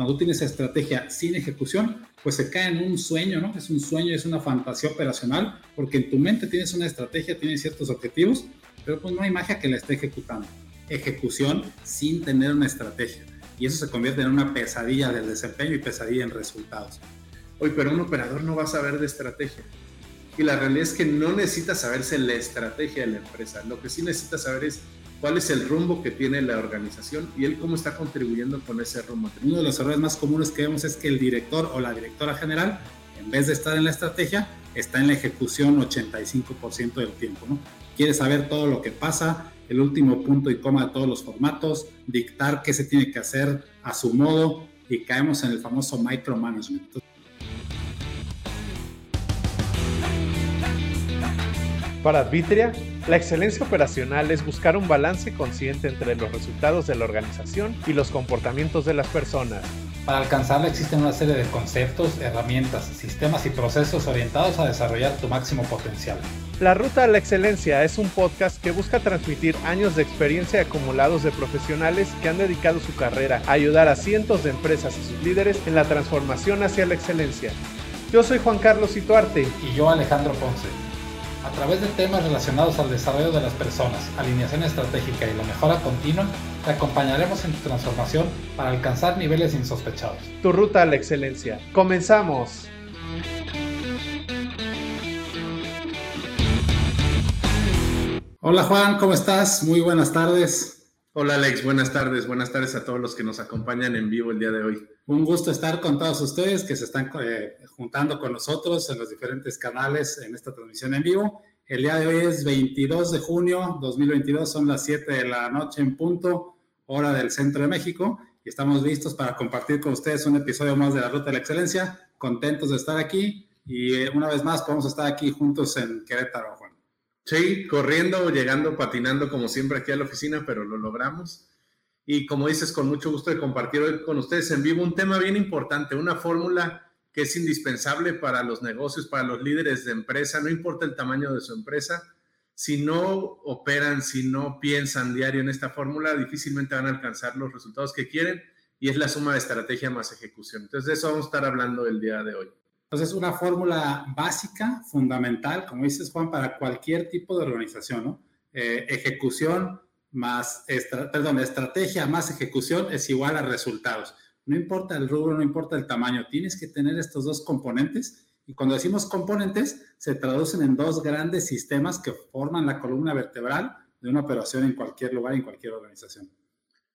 Cuando tienes estrategia sin ejecución, pues se cae en un sueño, ¿no? Es un sueño, es una fantasía operacional, porque en tu mente tienes una estrategia, tienes ciertos objetivos, pero pues no hay magia que la esté ejecutando. Ejecución sin tener una estrategia. Y eso se convierte en una pesadilla del desempeño y pesadilla en resultados. Oye, pero un operador no va a saber de estrategia. Y la realidad es que no necesita saberse la estrategia de la empresa. Lo que sí necesita saber es cuál es el rumbo que tiene la organización y él cómo está contribuyendo con ese rumbo. Uno de los errores más comunes que vemos es que el director o la directora general, en vez de estar en la estrategia, está en la ejecución 85% del tiempo. ¿no? Quiere saber todo lo que pasa, el último punto y coma de todos los formatos, dictar qué se tiene que hacer a su modo y caemos en el famoso micromanagement. Para Advitria, la excelencia operacional es buscar un balance consciente entre los resultados de la organización y los comportamientos de las personas. Para alcanzarla existen una serie de conceptos, herramientas, sistemas y procesos orientados a desarrollar tu máximo potencial. La Ruta a la Excelencia es un podcast que busca transmitir años de experiencia acumulados de profesionales que han dedicado su carrera a ayudar a cientos de empresas y sus líderes en la transformación hacia la excelencia. Yo soy Juan Carlos Ituarte. Y yo Alejandro Ponce. A través de temas relacionados al desarrollo de las personas, alineación estratégica y la mejora continua, te acompañaremos en tu transformación para alcanzar niveles insospechados. Tu ruta a la excelencia. Comenzamos. Hola Juan, ¿cómo estás? Muy buenas tardes. Hola Alex, buenas tardes. Buenas tardes a todos los que nos acompañan en vivo el día de hoy. Un gusto estar con todos ustedes que se están eh, juntando con nosotros en los diferentes canales en esta transmisión en vivo. El día de hoy es 22 de junio 2022, son las 7 de la noche en punto, hora del centro de México, y estamos listos para compartir con ustedes un episodio más de la Ruta de la Excelencia. Contentos de estar aquí y eh, una vez más podemos estar aquí juntos en Querétaro. Sí, corriendo, llegando, patinando como siempre aquí a la oficina, pero lo logramos. Y como dices, con mucho gusto de compartir hoy con ustedes en vivo un tema bien importante, una fórmula que es indispensable para los negocios, para los líderes de empresa, no importa el tamaño de su empresa, si no operan, si no piensan diario en esta fórmula, difícilmente van a alcanzar los resultados que quieren y es la suma de estrategia más ejecución. Entonces, de eso vamos a estar hablando el día de hoy. Entonces, una fórmula básica, fundamental, como dices Juan, para cualquier tipo de organización, ¿no? Eh, ejecución más, perdón, estrategia más ejecución es igual a resultados. No importa el rubro, no importa el tamaño, tienes que tener estos dos componentes. Y cuando decimos componentes, se traducen en dos grandes sistemas que forman la columna vertebral de una operación en cualquier lugar, en cualquier organización.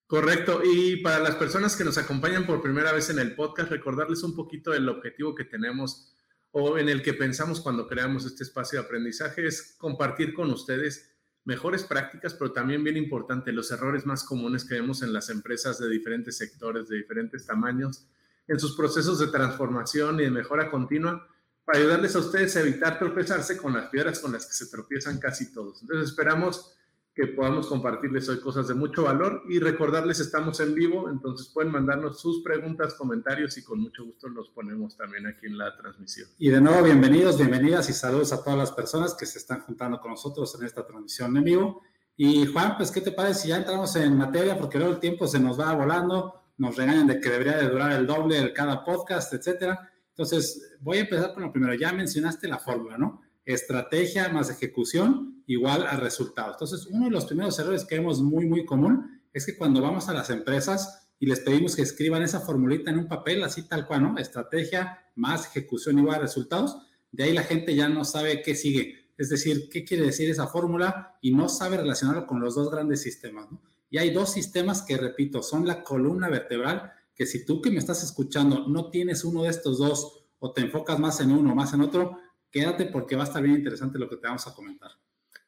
Correcto. Y para las personas que nos acompañan por primera vez en el podcast, recordarles un poquito el objetivo que tenemos o en el que pensamos cuando creamos este espacio de aprendizaje es compartir con ustedes mejores prácticas, pero también bien importante, los errores más comunes que vemos en las empresas de diferentes sectores, de diferentes tamaños, en sus procesos de transformación y de mejora continua, para ayudarles a ustedes a evitar tropezarse con las piedras con las que se tropiezan casi todos. Entonces esperamos que podamos compartirles hoy cosas de mucho valor y recordarles estamos en vivo, entonces pueden mandarnos sus preguntas, comentarios y con mucho gusto los ponemos también aquí en la transmisión. Y de nuevo, bienvenidos, bienvenidas y saludos a todas las personas que se están juntando con nosotros en esta transmisión en vivo. Y Juan, pues, ¿qué te parece si ya entramos en materia? Porque luego el tiempo se nos va volando, nos regañan de que debería de durar el doble de cada podcast, etcétera. Entonces, voy a empezar con lo primero. Ya mencionaste la fórmula, ¿no? Estrategia más ejecución igual a resultados. Entonces, uno de los primeros errores que vemos muy, muy común es que cuando vamos a las empresas y les pedimos que escriban esa formulita en un papel, así tal cual, ¿no? Estrategia más ejecución igual a resultados, de ahí la gente ya no sabe qué sigue. Es decir, qué quiere decir esa fórmula y no sabe relacionarlo con los dos grandes sistemas, ¿no? Y hay dos sistemas que, repito, son la columna vertebral, que si tú que me estás escuchando no tienes uno de estos dos o te enfocas más en uno o más en otro, quédate porque va a estar bien interesante lo que te vamos a comentar.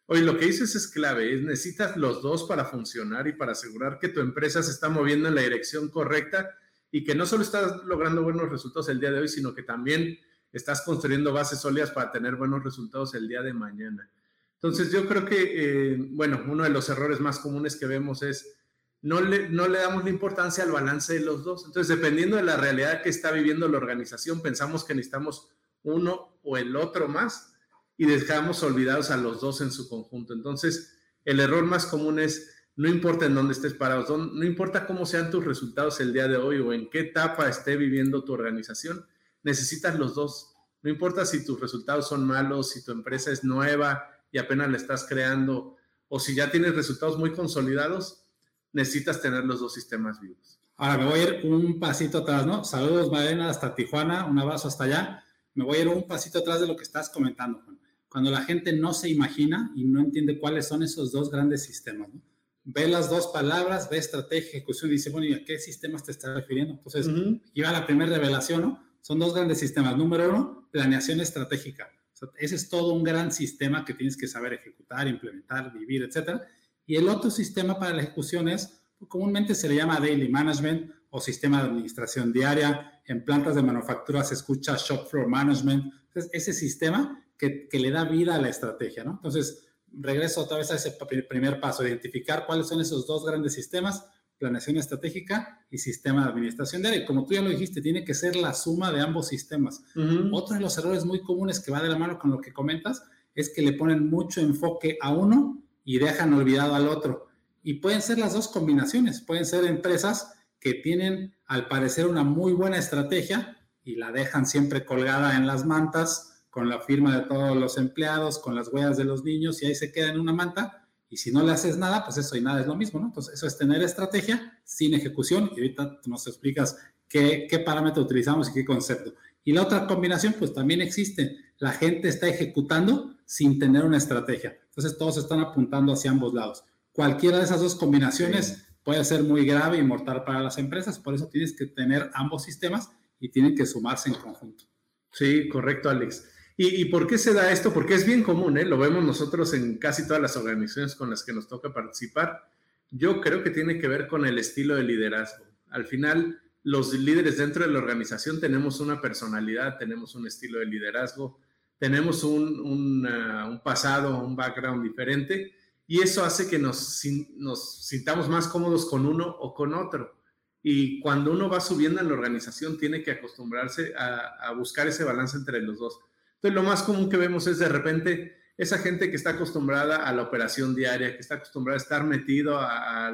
Oye, lo que dices es clave, es necesitas los dos para funcionar y para asegurar que tu empresa se está moviendo en la dirección correcta y que no solo estás logrando buenos resultados el día de hoy, sino que también estás construyendo bases sólidas para tener buenos resultados el día de mañana. Entonces, yo creo que, eh, bueno, uno de los errores más comunes que vemos es no le, no le damos la importancia al balance de los dos. Entonces, dependiendo de la realidad que está viviendo la organización, pensamos que necesitamos uno o el otro más y dejamos olvidados a los dos en su conjunto. Entonces, el error más común es no importa en dónde estés parado, no importa cómo sean tus resultados el día de hoy o en qué etapa esté viviendo tu organización, necesitas los dos. No importa si tus resultados son malos, si tu empresa es nueva y apenas la estás creando, o si ya tienes resultados muy consolidados, necesitas tener los dos sistemas vivos. Ahora me voy a ir un pasito atrás, ¿no? Saludos, Marena, hasta Tijuana, un abrazo hasta allá. Me voy a ir un pasito atrás de lo que estás comentando, Juan. Cuando la gente no se imagina y no entiende cuáles son esos dos grandes sistemas, ¿no? Ve las dos palabras, ve estrategia, ejecución y dice, bueno, ¿y a qué sistemas te estás refiriendo? Entonces, aquí va la primera revelación, ¿no? Son dos grandes sistemas. Número uno, planeación estratégica. ese es todo un gran sistema que tienes que saber ejecutar, implementar, vivir, etcétera. Y el otro sistema para la ejecución es comúnmente se le llama daily management o sistema de administración diaria. En plantas de manufactura se escucha shop floor management. Entonces, ese sistema que, que le da vida a la estrategia, ¿no? Entonces, regreso otra vez a ese primer paso, identificar cuáles son esos dos grandes sistemas, planeación estratégica y sistema de administración diaria. Como tú ya lo dijiste, tiene que ser la suma de ambos sistemas. Otro de los errores muy comunes que va de la mano con lo que comentas es que le ponen mucho enfoque a uno y dejan olvidado al otro. Y pueden ser las dos combinaciones, pueden ser empresas que tienen al parecer una muy buena estrategia y la dejan siempre colgada en las mantas con la firma de todos los empleados, con las huellas de los niños y ahí se queda en una manta y si no le haces nada, pues eso y nada es lo mismo, ¿no? Entonces eso es tener estrategia sin ejecución y ahorita nos explicas qué, qué parámetro utilizamos y qué concepto. Y la otra combinación, pues también existe. La gente está ejecutando sin tener una estrategia. Entonces todos están apuntando hacia ambos lados cualquiera de esas dos combinaciones puede ser muy grave y mortal para las empresas. Por eso tienes que tener ambos sistemas y tienen que sumarse en conjunto. Sí, correcto, Alex. ¿Y, por qué se da esto? Porque es bien común, ¿eh? lo vemos nosotros en casi todas las organizaciones con las que nos toca participar. Yo creo que tiene que ver con el estilo de liderazgo. Al final, los líderes dentro de la organización tenemos una personalidad, tenemos un estilo de liderazgo, tenemos un, un, uh, un pasado, un background diferente y eso hace que nos, nos sintamos más cómodos con uno o con otro. Y cuando uno va subiendo en la organización, tiene que acostumbrarse a, buscar ese balance entre los dos. Entonces, lo más común que vemos es de repente esa gente que está acostumbrada a la operación diaria, que está acostumbrada a estar metido a,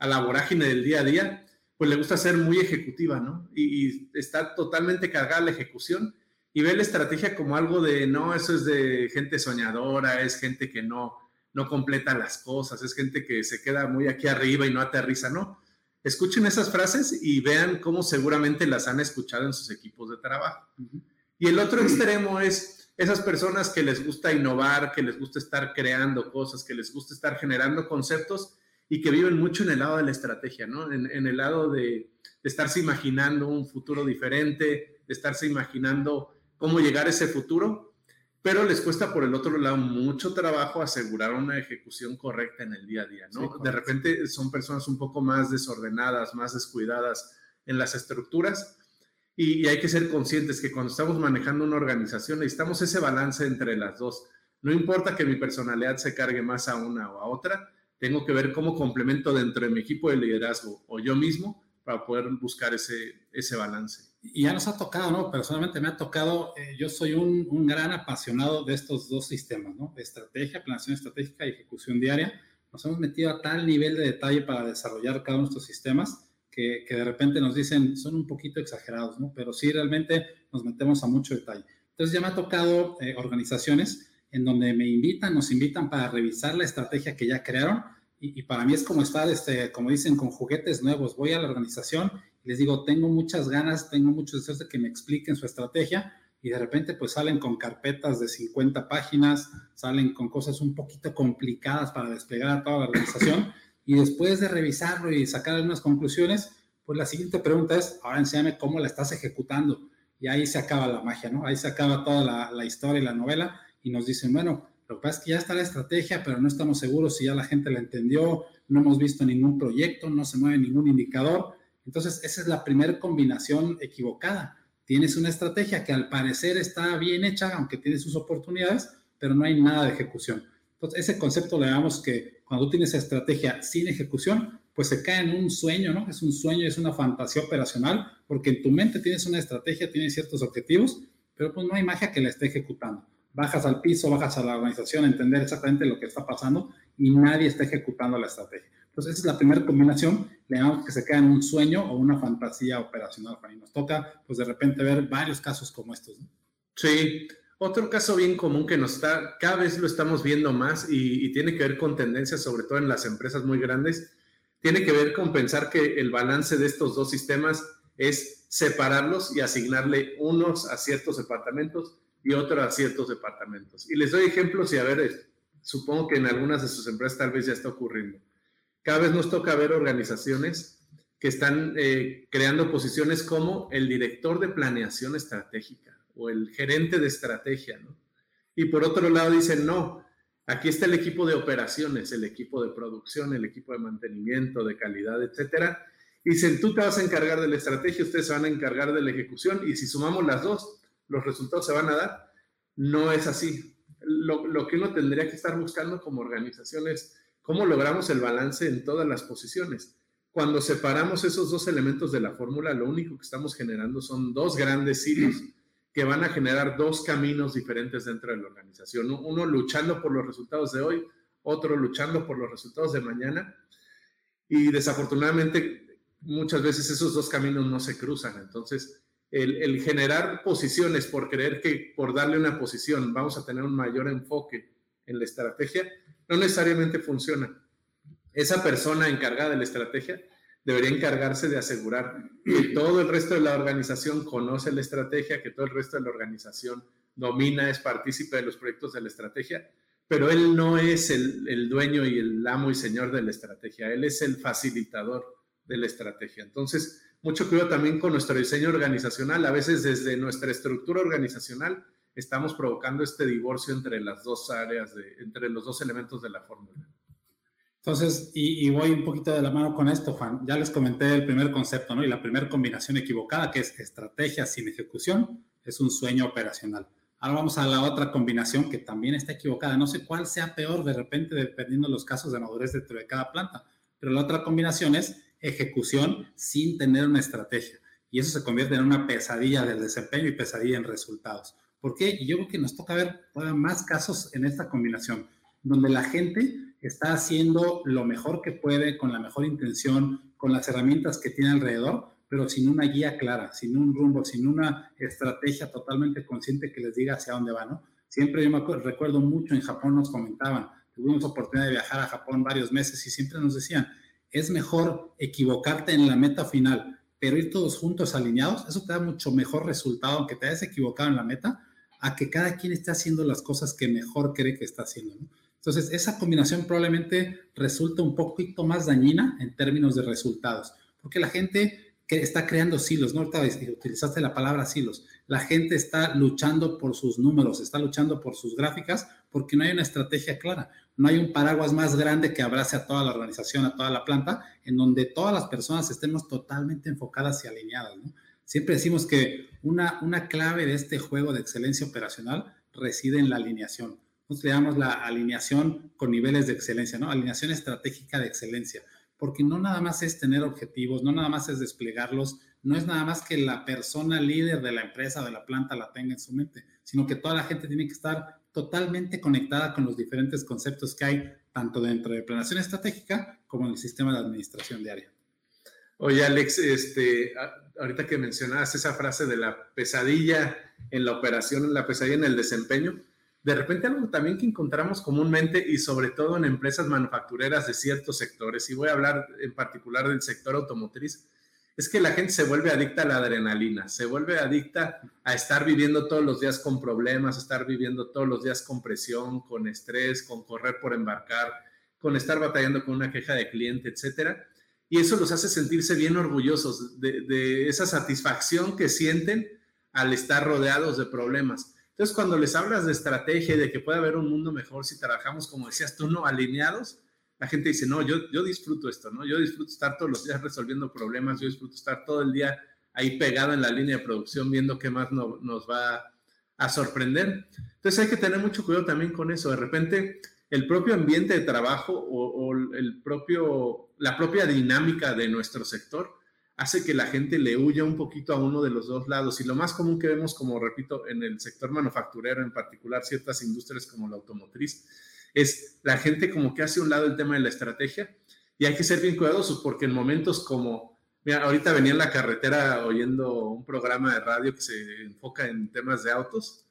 la vorágine del día a día, pues le gusta ser muy ejecutiva, ¿no? Y, y, está totalmente cargada la ejecución y ve la estrategia como algo de, no, eso es de gente soñadora, es gente que no, no completa las cosas, es gente que se queda muy aquí arriba y no aterriza, ¿no? Escuchen esas frases y vean cómo seguramente las han escuchado en sus equipos de trabajo. Y el otro extremo es esas personas que les gusta innovar, que les gusta estar creando cosas, que les gusta estar generando conceptos y que viven mucho en el lado de la estrategia, ¿no? En, el lado de, de, estarse imaginando un futuro diferente, de estarse imaginando cómo llegar a ese futuro pero les cuesta por el otro lado mucho trabajo asegurar una ejecución correcta en el día a día, ¿no? de repente son personas un poco más desordenadas, más descuidadas en las estructuras y, hay que ser conscientes que cuando estamos manejando una organización necesitamos ese balance entre las dos. No importa que mi personalidad se cargue más a una o a otra, tengo que ver cómo complemento dentro de mi equipo de liderazgo o yo mismo para poder buscar ese, ese balance y ya nos ha tocado, ¿no? Personalmente me ha tocado, eh, yo soy un, un, gran apasionado de estos dos sistemas, ¿no? Estrategia, planeación estratégica y ejecución diaria. Nos hemos metido a tal nivel de detalle para desarrollar cada uno de estos sistemas que, que de repente nos dicen son un poquito exagerados, ¿no? Pero sí realmente nos metemos a mucho detalle. Entonces ya me ha tocado eh, organizaciones en donde me invitan, nos invitan para revisar la estrategia que ya crearon y, para mí es como estar, este, como dicen, con juguetes nuevos. Voy a la organización les digo, tengo muchas ganas, tengo muchos deseos de que me expliquen su estrategia y de repente pues salen con carpetas de 50 páginas, salen con cosas un poquito complicadas para desplegar a toda la organización y después de revisarlo y sacar algunas conclusiones, pues la siguiente pregunta es, ahora enséñame cómo la estás ejecutando y ahí se acaba la magia, ¿no? Ahí se acaba toda la, la historia y la novela y nos dicen, bueno, lo que pasa es que ya está la estrategia, pero no estamos seguros si ya la gente la entendió, no hemos visto ningún proyecto, no se mueve ningún indicador entonces, esa es la primera combinación equivocada. Tienes una estrategia que al parecer está bien hecha, aunque tiene sus oportunidades, pero no hay nada de ejecución. Entonces, ese concepto le damos que cuando tienes estrategia sin ejecución, pues se cae en un sueño, ¿no? Es un sueño, es una fantasía operacional, porque en tu mente tienes una estrategia, tienes ciertos objetivos, pero pues no hay magia que la esté ejecutando. Bajas al piso, bajas a la organización entender exactamente lo que está pasando y nadie está ejecutando la estrategia. Entonces, esa es la primera combinación, le llamamos que se queda en un sueño o una fantasía operacional, Y nos toca, pues de repente, ver varios casos como estos. ¿no? Sí, otro caso bien común que nos está, cada vez lo estamos viendo más y, y, tiene que ver con tendencias, sobre todo en las empresas muy grandes, tiene que ver con pensar que el balance de estos dos sistemas es separarlos y asignarle unos a ciertos departamentos y otros a ciertos departamentos. Y les doy ejemplos y a ver, supongo que en algunas de sus empresas tal vez ya está ocurriendo. Cada vez nos toca ver organizaciones que están eh, creando posiciones como el director de planeación estratégica o el gerente de estrategia. Y por otro lado dicen, no, aquí está el equipo de operaciones, el equipo de producción, el equipo de mantenimiento, de calidad, etcétera. Dicen, tú te vas a encargar de la estrategia, ustedes se van a encargar de la ejecución y si sumamos las dos, los resultados se van a dar. No es así. Lo, que uno tendría que estar buscando como organización es cómo logramos el balance en todas las posiciones. Cuando separamos esos dos elementos de la fórmula, lo único que estamos generando son dos grandes hilos que van a generar dos caminos diferentes dentro de la organización. Uno luchando por los resultados de hoy, otro luchando por los resultados de mañana. Y desafortunadamente, muchas veces esos dos caminos no se cruzan. Entonces, el, generar posiciones por creer que por darle una posición vamos a tener un mayor enfoque en la estrategia, no necesariamente funciona. Esa persona encargada de la estrategia debería encargarse de asegurar que todo el resto de la organización conoce la estrategia, que todo el resto de la organización domina, es partícipe de los proyectos de la estrategia, pero él no es el, dueño y el amo y señor de la estrategia, él es el facilitador de la estrategia. Entonces, mucho cuidado también con nuestro diseño organizacional. A veces desde nuestra estructura organizacional estamos provocando este divorcio entre las dos áreas, entre los dos elementos de la fórmula. Entonces, y, voy un poquito de la mano con esto, Juan. Ya les comenté el primer concepto, ¿no? Y la primera combinación equivocada, que es estrategia sin ejecución, es un sueño operacional. Ahora vamos a la otra combinación que también está equivocada. No sé cuál sea peor de repente, dependiendo de los casos de madurez de, de cada planta, pero la otra combinación es ejecución sin tener una estrategia. Y eso se convierte en una pesadilla del desempeño y pesadilla en resultados. ¿Por qué? Y yo creo que nos toca ver más casos en esta combinación, donde la gente está haciendo lo mejor que puede, con la mejor intención, con las herramientas que tiene alrededor, pero sin una guía clara, sin un rumbo, sin una estrategia totalmente consciente que les diga hacia dónde va, ¿no? Siempre yo me recuerdo mucho en Japón nos comentaban, tuvimos oportunidad de viajar a Japón varios meses y siempre nos decían, es mejor equivocarte en la meta final, pero ir todos juntos alineados, eso te da mucho mejor resultado, aunque te hayas equivocado en la meta, a que cada quien esté haciendo las cosas que mejor cree que está haciendo. ¿no? Entonces, esa combinación probablemente resulta un poquito más dañina en términos de resultados, porque la gente que está creando silos, ¿no? utilizaste la palabra silos. La gente está luchando por sus números, está luchando por sus gráficas, porque no hay una estrategia clara. No hay un paraguas más grande que abrace a toda la organización, a toda la planta, en donde todas las personas estemos totalmente enfocadas y alineadas. Siempre decimos que una, una clave de este juego de excelencia operacional reside en la alineación. Nosotros le llamamos la alineación con niveles de excelencia, ¿no? Alineación estratégica de excelencia, porque no nada más es tener objetivos, no nada más es desplegarlos, no es nada más que la persona líder de la empresa de la planta la tenga en su mente, sino que toda la gente tiene que estar totalmente conectada con los diferentes conceptos que hay, tanto dentro de planeación estratégica como en el sistema de administración diaria. Oye, Alex, este, ahorita que mencionabas esa frase de la pesadilla en la operación, la pesadilla en el desempeño, de repente algo también que encontramos comúnmente y sobre todo en empresas manufactureras de ciertos sectores, y voy a hablar en particular del sector automotriz, es que la gente se vuelve adicta a la adrenalina, se vuelve adicta a estar viviendo todos los días con problemas, estar viviendo todos los días con presión, con estrés, con correr por embarcar, con estar batallando con una queja de cliente, etcétera y eso los hace sentirse bien orgullosos de, esa satisfacción que sienten al estar rodeados de problemas. Entonces, cuando les hablas de estrategia y de que puede haber un mundo mejor si trabajamos, como decías tú, no alineados, la gente dice, no, yo, yo disfruto esto, ¿no? Yo disfruto estar todos los días resolviendo problemas, yo disfruto estar todo el día ahí pegado en la línea de producción viendo qué más nos va a sorprender. Entonces hay que tener mucho cuidado también con eso. De repente el propio ambiente de trabajo o, el propio, la propia dinámica de nuestro sector hace que la gente le huya un poquito a uno de los dos lados. Y lo más común que vemos, como repito, en el sector manufacturero, en particular ciertas industrias como la automotriz, es la gente como que hace un lado el tema de la estrategia Y hay que ser bien cuidadosos porque en momentos como, mira, ahorita venía en la carretera oyendo un programa de radio que se enfoca en temas de autos,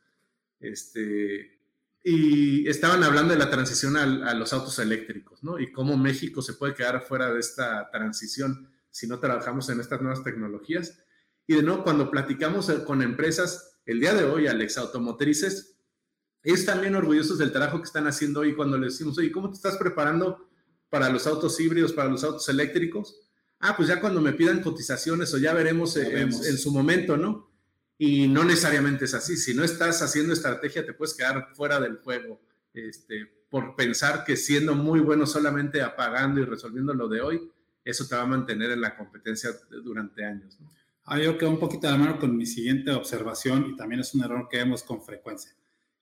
este, y estaban hablando de la transición a, a los autos eléctricos, ¿no? Y cómo México se puede quedar fuera de esta transición si no trabajamos en estas nuevas tecnologías. Y de nuevo, cuando platicamos con empresas, el día de hoy, Alex, automotrices, es también orgullosos del trabajo que están haciendo hoy cuando les decimos, oye, ¿cómo te estás preparando para los autos híbridos, para los autos eléctricos? Ah, pues ya cuando me pidan cotizaciones o ya veremos, en, su momento, ¿no? Y no necesariamente es así. Si no estás haciendo estrategia, te puedes quedar fuera del juego este, por pensar que siendo muy bueno solamente apagando y resolviendo lo de hoy, eso te va a mantener en la competencia durante años. ¿no? Ah, yo quedo un poquito de la mano con mi siguiente observación y también es un error que vemos con frecuencia.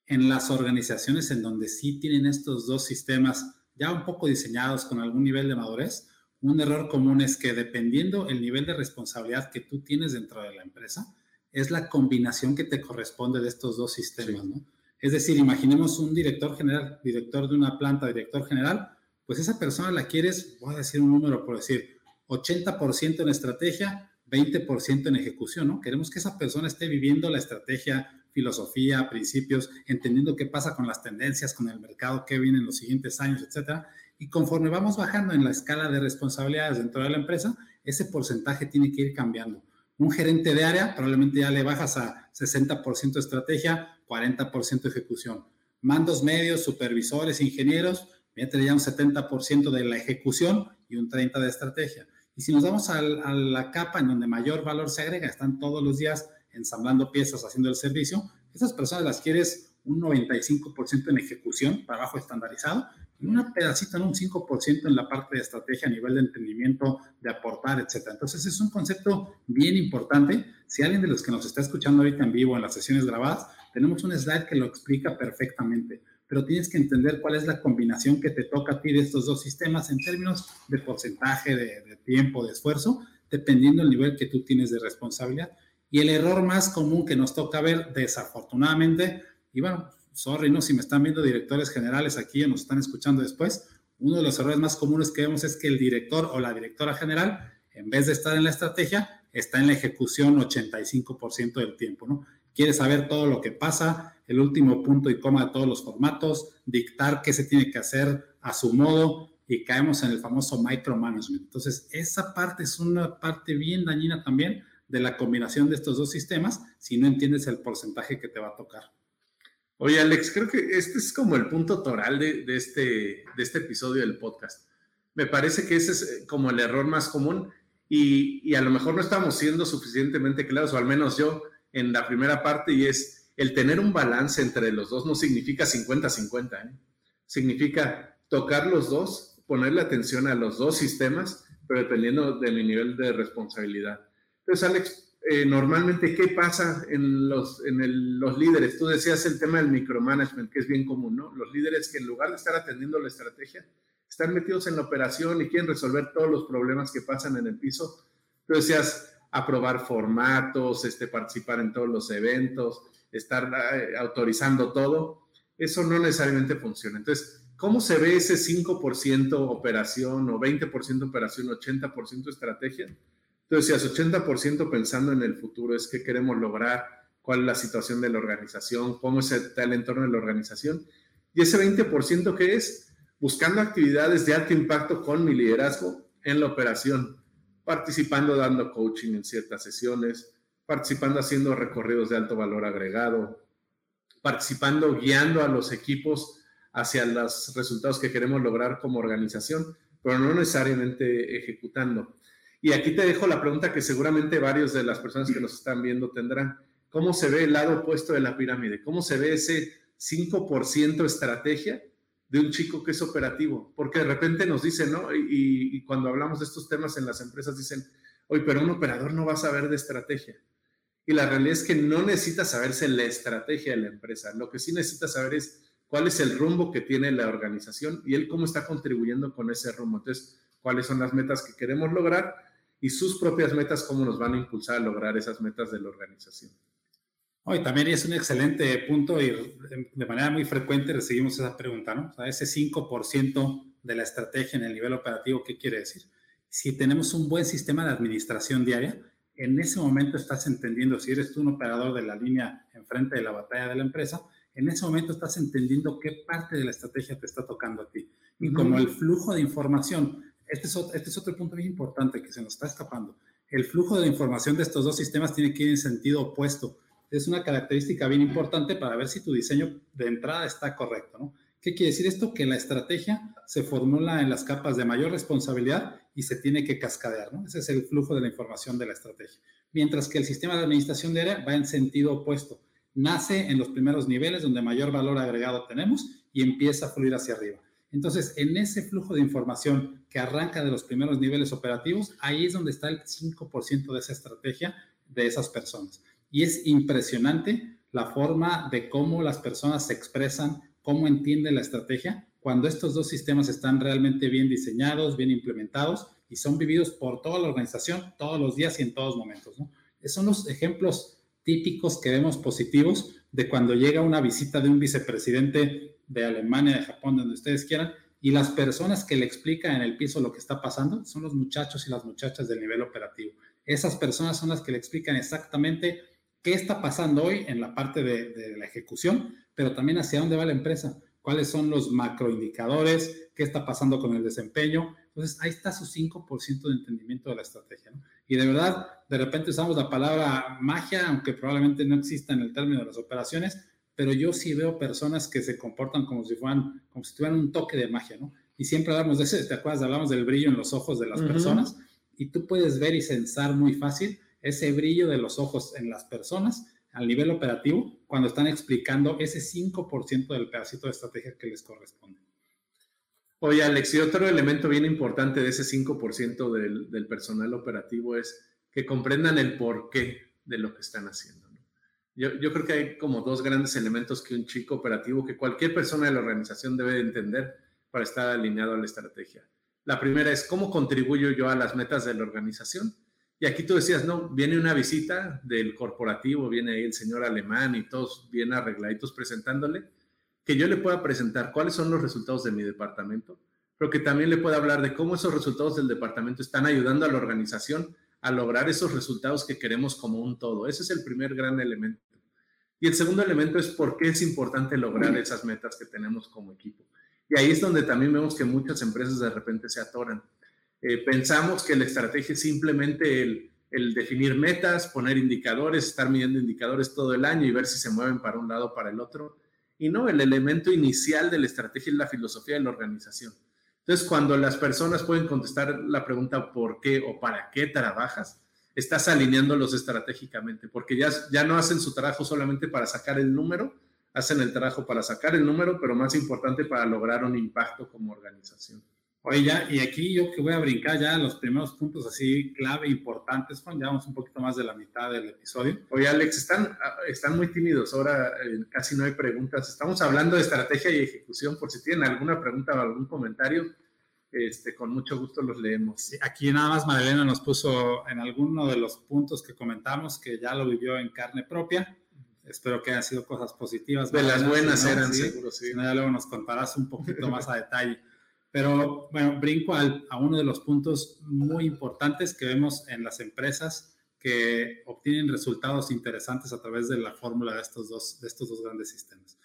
En las organizaciones en donde sí tienen estos dos sistemas ya un poco diseñados con algún nivel de madurez, un error común es que dependiendo el nivel de responsabilidad que tú tienes dentro de la empresa, es la combinación que te corresponde de estos dos sistemas, ¿no? Es decir, imaginemos un director general, director de una planta, director general, pues esa persona la quieres, voy a decir un número por decir, 80% en estrategia, 20% en ejecución, ¿no? Queremos que esa persona esté viviendo la estrategia, filosofía, principios, entendiendo qué pasa con las tendencias, con el mercado, qué viene en los siguientes años, etcétera. Y conforme vamos bajando en la escala de responsabilidades dentro de la empresa, ese porcentaje tiene que ir cambiando. Un gerente de área probablemente ya le bajas a 60% estrategia, 40% ejecución. Mandos medios, supervisores, ingenieros, ya un 70% de la ejecución y un 30% de estrategia. Y si nos vamos a, la capa en donde mayor valor se agrega, están todos los días ensamblando piezas, haciendo el servicio, esas personas las quieres un 95% en ejecución, trabajo estandarizado, y un pedacito en un 5% en la parte de estrategia a nivel de entendimiento, de aportar, etc. Entonces es un concepto bien importante. Si alguien de los que nos está escuchando ahorita en vivo en las sesiones grabadas, tenemos un slide que lo explica perfectamente pero tienes que entender cuál es la combinación que te toca a ti de estos dos sistemas en términos de porcentaje, de, tiempo, de esfuerzo, dependiendo del nivel que tú tienes de responsabilidad. Y el error más común que nos toca ver, desafortunadamente, y bueno, sorry, ¿no? Si me están viendo directores generales aquí o nos están escuchando después, uno de los errores más comunes que vemos es que el director o la directora general, en vez de estar en la estrategia, está en la ejecución 85% del tiempo, ¿no? quiere saber todo lo que pasa, el último punto y coma de todos los formatos, dictar qué se tiene que hacer a su modo y caemos en el famoso micromanagement. Entonces, esa parte es una parte bien dañina también de la combinación de estos dos sistemas si no entiendes el porcentaje que te va a tocar. Oye, Alex, creo que este es como el punto toral de, este, de este episodio del podcast. Me parece que ese es eh, como el error más común y, y a lo mejor no estamos siendo suficientemente claros, o al menos yo, en la primera parte y es el tener un balance entre los dos no significa 50-50, ¿eh? significa tocar los dos, ponerle atención a los dos sistemas, pero dependiendo de mi nivel de responsabilidad. Entonces, Alex, eh, normalmente, ¿qué pasa en, los, en los líderes? Tú decías el tema del micromanagement, que es bien común, ¿no? Los líderes que en lugar de estar atendiendo la estrategia, están metidos en la operación y quieren resolver todos los problemas que pasan en el piso. Tú decías, aprobar formatos, este, participar en todos los eventos, estar eh, autorizando todo, eso no necesariamente funciona. Entonces, ¿cómo se ve ese 5% operación o 20% operación, 80% estrategia? Entonces, es 80% pensando en el futuro, es qué queremos lograr, cuál es la situación de la organización, cómo está el entorno de la organización. Y ese 20% que es buscando actividades de alto impacto con mi liderazgo en la operación participando dando coaching en ciertas sesiones, participando haciendo recorridos de alto valor agregado, participando guiando a los equipos hacia los resultados que queremos lograr como organización, pero no necesariamente ejecutando. Y aquí te dejo la pregunta que seguramente varios de las personas que nos están viendo tendrán. ¿Cómo se ve el lado opuesto de la pirámide? ¿Cómo se ve ese 5% estrategia de un chico que es operativo, porque de repente nos dicen, ¿no? Y, cuando hablamos de estos temas en las empresas dicen, oye, pero un operador no va a saber de estrategia. Y la realidad es que no necesita saberse la estrategia de la empresa, lo que sí necesita saber es cuál es el rumbo que tiene la organización y él cómo está contribuyendo con ese rumbo. Entonces, cuáles son las metas que queremos lograr y sus propias metas, cómo nos van a impulsar a lograr esas metas de la organización. Hoy también es un excelente punto y de manera muy frecuente recibimos esa pregunta, ¿no? O sea, ese 5% de la estrategia en el nivel operativo, ¿qué quiere decir? Si tenemos un buen sistema de administración diaria, en ese momento estás entendiendo, si eres tú un operador de la línea enfrente de la batalla de la empresa, en ese momento estás entendiendo qué parte de la estrategia te está tocando a ti. Y como el flujo de información, este es, este es otro punto muy importante que se nos está escapando. El flujo de información de estos dos sistemas tiene que ir en sentido opuesto. Es una característica bien importante para ver si tu diseño de entrada está correcto, ¿no? ¿Qué quiere decir esto? Que la estrategia se formula en las capas de mayor responsabilidad y se tiene que cascadear. Ese es el flujo de la información de la estrategia. Mientras que el sistema de administración de área va en sentido opuesto. Nace en los primeros niveles donde mayor valor agregado tenemos y empieza a fluir hacia arriba. Entonces, en ese flujo de información que arranca de los primeros niveles operativos, ahí es donde está el 5% de esa estrategia de esas personas. Y es impresionante la forma de cómo las personas se expresan cómo entiende la estrategia cuando estos dos sistemas están realmente bien diseñados, bien implementados y son vividos por toda la organización todos los días y en todos momentos. ¿no? Son los ejemplos típicos que vemos positivos de cuando llega una visita de un vicepresidente de Alemania, de Japón, donde ustedes quieran, y las personas que le explican en el piso lo que está pasando son los muchachos y las muchachas del nivel operativo. Esas personas son las que le explican exactamente qué está pasando hoy en la parte de, la ejecución, pero también hacia dónde va la empresa, cuáles son los macroindicadores, qué está pasando con el desempeño. Entonces, ahí está su 5% de entendimiento de la estrategia. Y de verdad, de repente usamos la palabra magia, aunque probablemente no exista en el término de las operaciones, pero yo sí veo personas que se comportan como si fueran, como si tuvieran un toque de magia, ¿no? Y siempre hablamos de eso, ¿te acuerdas? Hablamos del brillo en los ojos de las personas y tú puedes ver y sensar muy fácil ese brillo de los ojos en las personas al nivel operativo cuando están explicando ese 5% del pedacito de estrategia que les corresponde. Oye, Alex, y otro elemento bien importante de ese 5% del, del, personal operativo es que comprendan el porqué de lo que están haciendo. Yo, creo que hay como dos grandes elementos que un chico operativo, que cualquier persona de la organización debe entender para estar alineado a la estrategia. La primera es cómo contribuyo yo a las metas de la organización y aquí tú decías, no, viene una visita del corporativo, viene ahí el señor alemán y todos bien arregladitos presentándole, que yo le pueda presentar cuáles son los resultados de mi departamento, pero que también le pueda hablar de cómo esos resultados del departamento están ayudando a la organización a lograr esos resultados que queremos como un todo. Ese es el primer gran elemento. Y el segundo elemento es por qué es importante lograr esas metas que tenemos como equipo. Y ahí es donde también vemos que muchas empresas de repente se atoran eh, pensamos que la estrategia es simplemente el, el, definir metas, poner indicadores, estar midiendo indicadores todo el año y ver si se mueven para un lado o para el otro. Y no, el elemento inicial de la estrategia es la filosofía de la organización. Entonces, cuando las personas pueden contestar la pregunta ¿por qué o para qué trabajas? Estás alineándolos estratégicamente, porque ya, ya no hacen su trabajo solamente para sacar el número, hacen el trabajo para sacar el número, pero más importante para lograr un impacto como organización. Oye, ya, y aquí yo que voy a brincar ya los primeros puntos así clave, importantes, Juan, ya vamos un poquito más de la mitad del episodio. Oye, Alex, están, están muy tímidos, ahora eh, casi no hay preguntas. Estamos hablando de estrategia y ejecución, por si tienen alguna pregunta o algún comentario, este, con mucho gusto los leemos. Aquí nada más Marilena nos puso en alguno de los puntos que comentamos que ya lo vivió en carne propia. Espero que hayan sido cosas positivas. De las buenas eran, sí, seguro, sí. Si no, ya luego nos contarás un poquito más a detalle. Pero bueno, brinco al, a uno de los puntos muy importantes que vemos en las empresas que obtienen resultados interesantes a través de la fórmula de estos, dos, de estos dos grandes sistemas.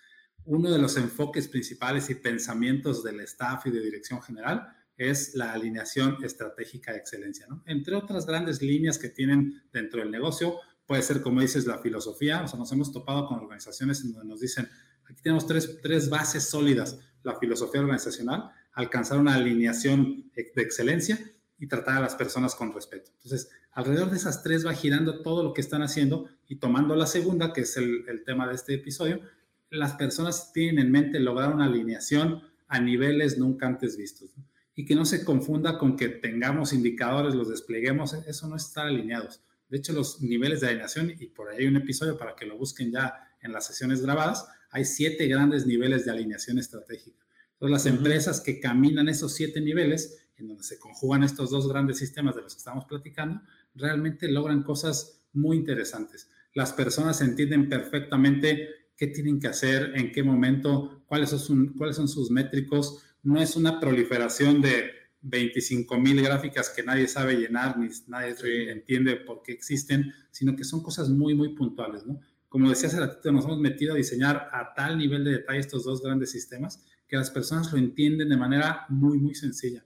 Uno de los enfoques principales y pensamientos del staff y de dirección general es la alineación estratégica de excelencia. ¿no? Entre otras grandes líneas que tienen dentro del negocio, puede ser, como dices, la filosofía. O sea, nos hemos topado con organizaciones en donde nos dicen, aquí tenemos tres, tres bases sólidas, la filosofía organizacional, alcanzar una alineación de excelencia y tratar a las personas con respeto. Entonces, alrededor de esas tres va girando todo lo que están haciendo y tomando la segunda, que es el, tema de este episodio, las personas tienen en mente lograr una alineación a niveles nunca antes vistos. Y que no se confunda con que tengamos indicadores, los despleguemos, eso no es estar alineados. De hecho, los niveles de alineación, y por ahí hay un episodio para que lo busquen ya en las sesiones grabadas, hay siete grandes niveles de alineación estratégica. Entonces, las empresas que caminan esos siete niveles, en donde se conjugan estos dos grandes sistemas de los que estamos platicando, realmente logran cosas muy interesantes. Las personas entienden perfectamente qué tienen que hacer, en qué momento, cuáles son, cuáles son sus métricos, no es una proliferación de 25 mil gráficas que nadie sabe llenar, ni nadie entiende por qué existen, sino que son cosas muy, muy puntuales, ¿no? Como decía hace ratito, nos hemos metido a diseñar a tal nivel de detalle estos dos grandes sistemas que las personas lo entienden de manera muy, muy sencilla.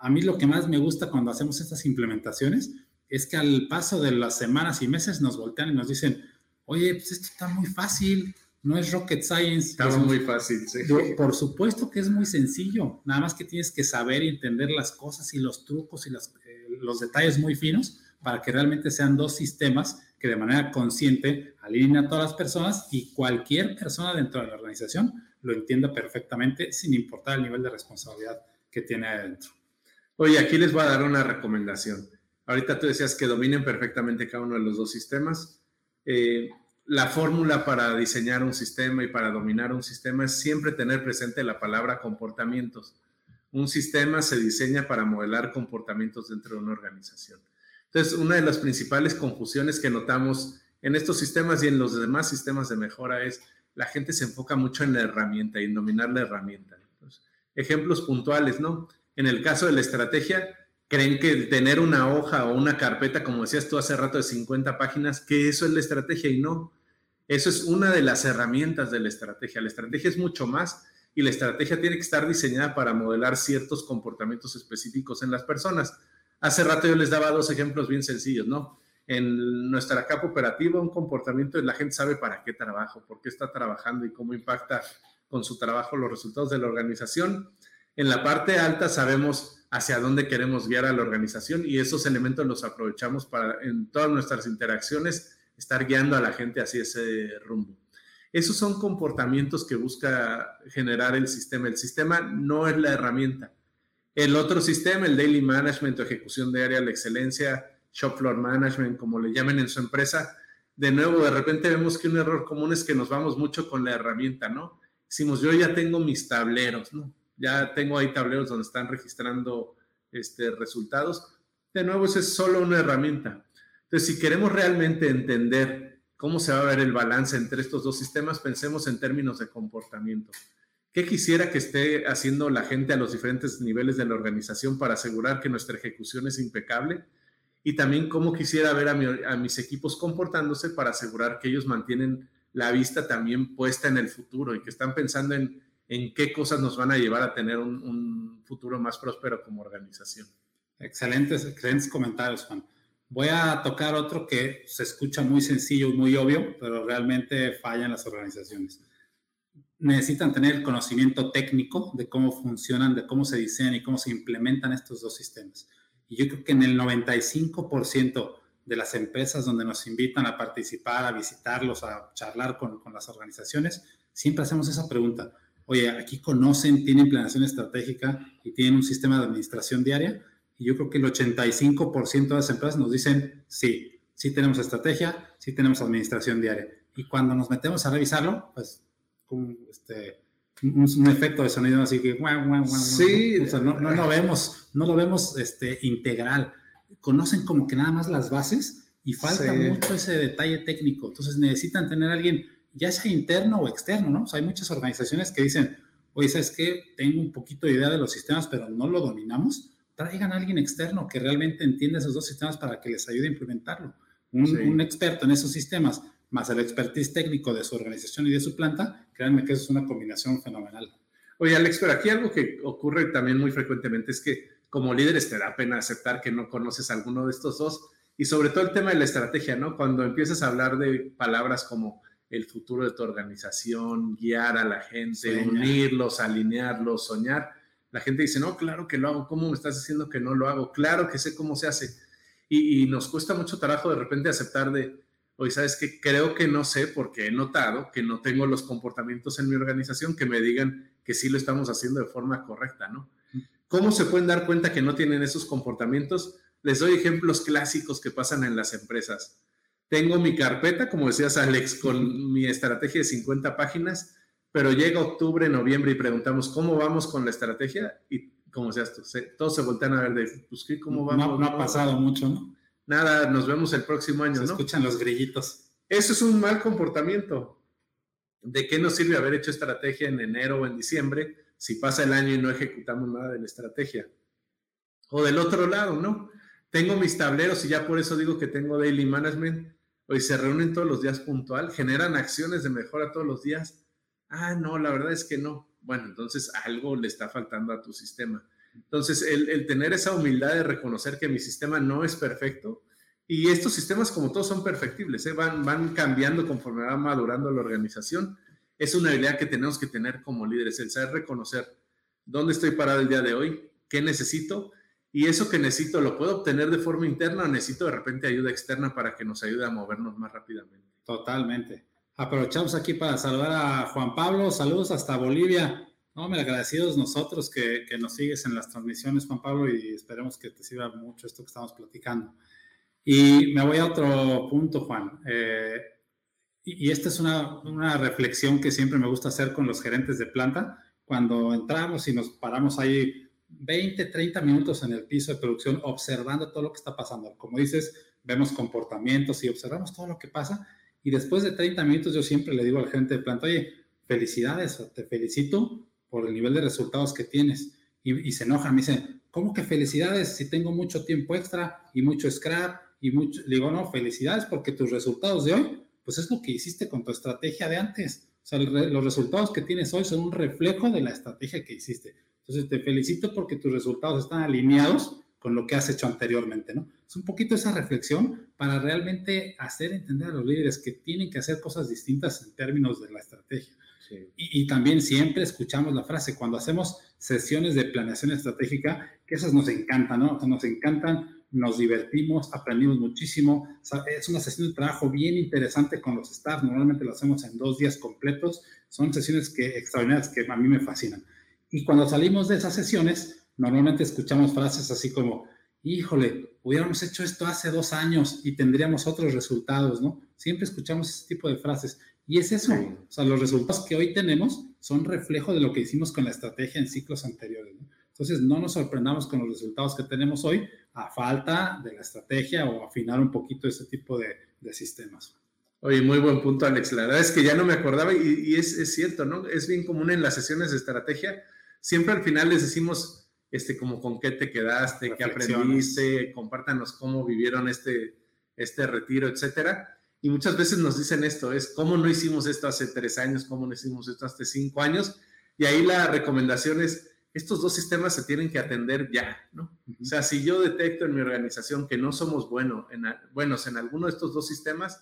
A mí lo que más me gusta cuando hacemos estas implementaciones es que al paso de las semanas y meses nos voltean y nos dicen, oye, pues esto está muy fácil, no es rocket science. Está muy fácil, sí. Por supuesto que es muy sencillo, nada más que tienes que saber y entender las cosas y los trucos y eh, los detalles muy finos para que realmente sean dos sistemas que de manera consciente alineen a todas las personas y cualquier persona dentro de la organización lo entienda perfectamente sin importar el nivel de responsabilidad que tiene adentro. Oye, aquí les voy a dar una recomendación. Ahorita tú decías que dominen perfectamente cada uno de los dos sistemas. Eh, la fórmula para diseñar un sistema y para dominar un sistema es siempre tener presente la palabra comportamientos. Un sistema se diseña para modelar comportamientos dentro de una organización. Entonces, una de las principales confusiones que notamos en estos sistemas y en los demás sistemas de mejora es la gente se enfoca mucho en la herramienta y en dominar la herramienta. ejemplos puntuales, ¿no? En el caso de la estrategia, creen que tener una hoja o una carpeta, como decías tú hace rato, de 50 páginas, que eso es la estrategia y no. Eso es una de las herramientas de la estrategia. La estrategia es mucho más y la estrategia tiene que estar diseñada para modelar ciertos comportamientos específicos en las personas. Hace rato yo les daba dos ejemplos bien sencillos, ¿no? En nuestra capa operativa, un comportamiento de la gente sabe para qué trabajo, por qué está trabajando y cómo impacta con su trabajo los resultados de la organización. En la parte alta sabemos hacia dónde queremos guiar a la organización y esos elementos los aprovechamos para en todas nuestras interacciones estar guiando a la gente hacia ese rumbo. Esos son comportamientos que busca generar el sistema. El sistema no es la herramienta. El otro sistema, el daily management o ejecución diaria, la excelencia, shop floor management, como le llamen en su empresa, de nuevo, de repente vemos que un error común es que nos vamos mucho con la herramienta, ¿no? Decimos, yo ya tengo mis tableros, ¿no? Ya tengo ahí tableros donde están registrando este, resultados. De nuevo, esa es solo una herramienta. Entonces, si queremos realmente entender cómo se va a ver el balance entre estos dos sistemas, pensemos en términos de comportamiento. ¿Qué quisiera que esté haciendo la gente a los diferentes niveles de la organización para asegurar que nuestra ejecución es impecable? Y también cómo quisiera ver a, mis equipos comportándose para asegurar que ellos mantienen la vista también puesta en el futuro y que están pensando en, en qué cosas nos van a llevar a tener un, un futuro más próspero como organización. Excelentes, excelentes comentarios, Juan. Voy a tocar otro que se escucha muy sencillo y muy obvio, pero realmente falla en las organizaciones. Necesitan tener el conocimiento técnico de cómo funcionan, de cómo se diseñan y cómo se implementan estos dos sistemas. Y yo creo que en el 95% de las empresas donde nos invitan a participar, a visitarlos, a charlar con, con las organizaciones, siempre hacemos esa pregunta. Oye, aquí conocen, tienen planeación estratégica y tienen un sistema de administración diaria y yo creo que el 85% de las empresas nos dicen, sí, sí tenemos estrategia, sí tenemos administración diaria. Y cuando nos metemos a revisarlo, pues un, este, un, efecto de sonido así que, sí, no, no, lo vemos, no lo vemos este, integral. Conocen como que nada más las bases y falta mucho ese detalle técnico. Entonces necesitan tener a alguien, ya sea interno o externo, ¿no? O sea, hay muchas organizaciones que dicen, oye, ¿sabes qué? Tengo un poquito de idea de los sistemas, pero no lo dominamos traigan a alguien externo que realmente entienda esos dos sistemas para que les ayude a implementarlo. Un, experto en esos sistemas, más el expertise técnico de su organización y de su planta, créanme que eso es una combinación fenomenal. Oye, Alex, pero aquí algo que ocurre también muy frecuentemente es que como líderes te da pena aceptar que no conoces alguno de estos dos y sobre todo el tema de la estrategia, ¿no? Cuando empiezas a hablar de palabras como el futuro de tu organización, guiar a la gente, unirlos, alinearlos, soñar, la gente dice, no, claro que lo hago, ¿cómo me estás diciendo que no lo hago? Claro que sé cómo se hace. Y, nos cuesta mucho trabajo de repente aceptar de, oye, ¿sabes qué? Creo que no sé porque he notado que no tengo los comportamientos en mi organización que me digan que sí lo estamos haciendo de forma correcta, ¿no? ¿Cómo se pueden dar cuenta que no tienen esos comportamientos? Les doy ejemplos clásicos que pasan en las empresas. Tengo mi carpeta, como decías Alex, con mi estrategia de 50 páginas pero llega octubre, noviembre y preguntamos cómo vamos con la estrategia y como seas tú, todos se voltean a ver de, pues, ¿cómo vamos? No, ha pasado mucho, ¿no? Nada, nos vemos el próximo año, se ¿no? escuchan los grillitos. Eso es un mal comportamiento. ¿De qué nos sirve haber hecho estrategia en enero o en diciembre si pasa el año y no ejecutamos nada de la estrategia. O del otro lado, ¿no? Tengo mis tableros y ya por eso digo que tengo daily management. Hoy se reúnen todos los días puntual, generan acciones de mejora todos los días. Ah, no, la verdad es que no. Bueno, entonces algo le está faltando a tu sistema. Entonces, el, tener esa humildad de reconocer que mi sistema no es perfecto, y estos sistemas como todos son perfectibles, ¿eh? van, van cambiando conforme va madurando la organización, es una habilidad que tenemos que tener como líderes, el saber reconocer dónde estoy parado el día de hoy, qué necesito, y eso que necesito lo puedo obtener de forma interna o necesito de repente ayuda externa para que nos ayude a movernos más rápidamente. Totalmente. Aprovechamos aquí para saludar a Juan Pablo, saludos hasta Bolivia. No, me agradecidos nosotros que, que, nos sigues en las transmisiones, Juan Pablo, y esperemos que te sirva mucho esto que estamos platicando. Y me voy a otro punto, Juan. Eh, y, esta es una, una, reflexión que siempre me gusta hacer con los gerentes de planta. Cuando entramos y nos paramos ahí 20, 30 minutos en el piso de producción observando todo lo que está pasando. Como dices, vemos comportamientos y observamos todo lo que pasa. Y después de 30 minutos yo siempre le digo al gerente de planta, oye, felicidades, te felicito por el nivel de resultados que tienes. Y, se enoja, me dice, ¿cómo que felicidades si tengo mucho tiempo extra y mucho scrap? Y mucho, le digo, no, felicidades porque tus resultados de hoy, pues es lo que hiciste con tu estrategia de antes. O sea, los resultados que tienes hoy son un reflejo de la estrategia que hiciste. Entonces, te felicito porque tus resultados están alineados con lo que has hecho anteriormente, ¿no? Es un poquito esa reflexión para realmente hacer entender a los líderes que tienen que hacer cosas distintas en términos de la estrategia. Y, también siempre escuchamos la frase, cuando hacemos sesiones de planeación estratégica, que esas nos encantan, ¿no? nos encantan, nos divertimos, aprendimos muchísimo. es una sesión de trabajo bien interesante con los staff, normalmente lo hacemos en dos días completos. Son sesiones que, extraordinarias que a mí me fascinan. Y cuando salimos de esas sesiones, normalmente escuchamos frases así como, híjole, hubiéramos hecho esto hace dos años y tendríamos otros resultados, ¿no? Siempre escuchamos ese tipo de frases. Y es eso, o sea, los resultados que hoy tenemos son reflejo de lo que hicimos con la estrategia en ciclos anteriores. Entonces, no nos sorprendamos con los resultados que tenemos hoy a falta de la estrategia o afinar un poquito ese tipo de, sistemas. Oye, muy buen punto, Alex. La verdad es que ya no me acordaba y, es, es, cierto, ¿no? Es bien común en las sesiones de estrategia. Siempre al final les decimos, este, como con qué te quedaste, qué aprendiste, compártanos cómo vivieron este, este retiro, etcétera. Y muchas veces nos dicen esto, es cómo no hicimos esto hace tres años, cómo no hicimos esto hace cinco años. Y ahí la recomendación es, estos dos sistemas se tienen que atender ya, ¿no? O sea, si yo detecto en mi organización que no somos bueno en, buenos en alguno de estos dos sistemas,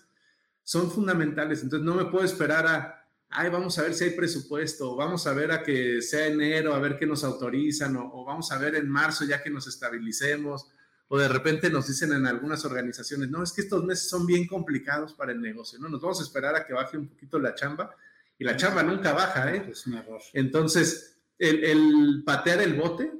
son fundamentales. Entonces no me puedo esperar a, ay, vamos a ver si hay presupuesto, vamos a ver a que sea enero, a ver qué nos autorizan, o, o vamos a ver en marzo ya que nos estabilicemos, o de repente nos dicen en algunas organizaciones, no, es que estos meses son bien complicados para el negocio, ¿no? Nos vamos a esperar a que baje un poquito la chamba y la chamba nunca baja, ¿eh? Es un error. Entonces, el, patear el bote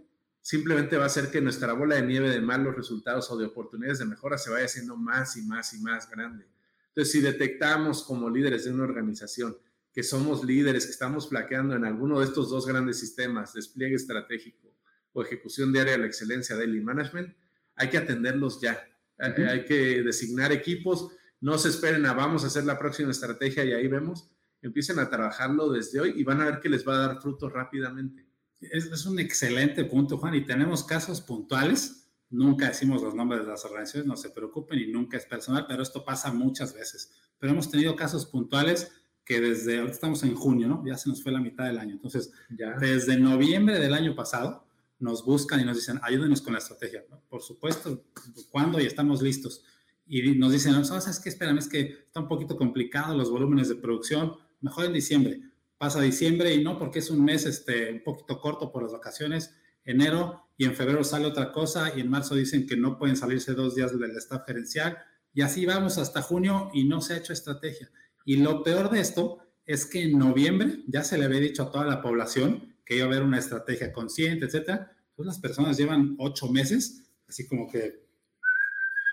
simplemente va a hacer que nuestra bola de nieve de malos resultados o de oportunidades de mejora se vaya haciendo más y más y más grande. Entonces, si detectamos como líderes de una organización que somos líderes, que estamos flaqueando en alguno de estos dos grandes sistemas, despliegue estratégico o ejecución diaria de la excelencia, daily management, hay que atenderlos ya. Hay que designar equipos, no se esperen a vamos a hacer la próxima estrategia y ahí vemos. Empiecen a trabajarlo desde hoy y van a ver que les va a dar frutos rápidamente. Es, es un excelente punto, Juan, y tenemos casos puntuales. Nunca decimos los nombres de las organizaciones, no se preocupen y nunca es personal, pero esto pasa muchas veces. Pero hemos tenido casos puntuales que desde, ahorita estamos en junio, ¿no? Ya se nos fue la mitad del año. Entonces, ya. desde noviembre del año pasado, nos buscan y nos dicen, ayúdenos con la estrategia. Por supuesto, ¿cuándo? Y estamos listos. Y nos dicen, ¿sabes qué? Espérame, es que está un poquito complicado los volúmenes de producción. Mejor en diciembre. Pasa diciembre y no, porque es un mes este, un poquito corto por las vacaciones. Enero y en febrero sale otra cosa y en marzo dicen que no pueden salirse dos días del staff gerencial. Y así vamos hasta junio y no se ha hecho estrategia. Y lo peor de esto es que en noviembre ya se le había dicho a toda la población que iba a haber una estrategia consciente, etcétera. Pues las personas llevan ocho meses, así como que,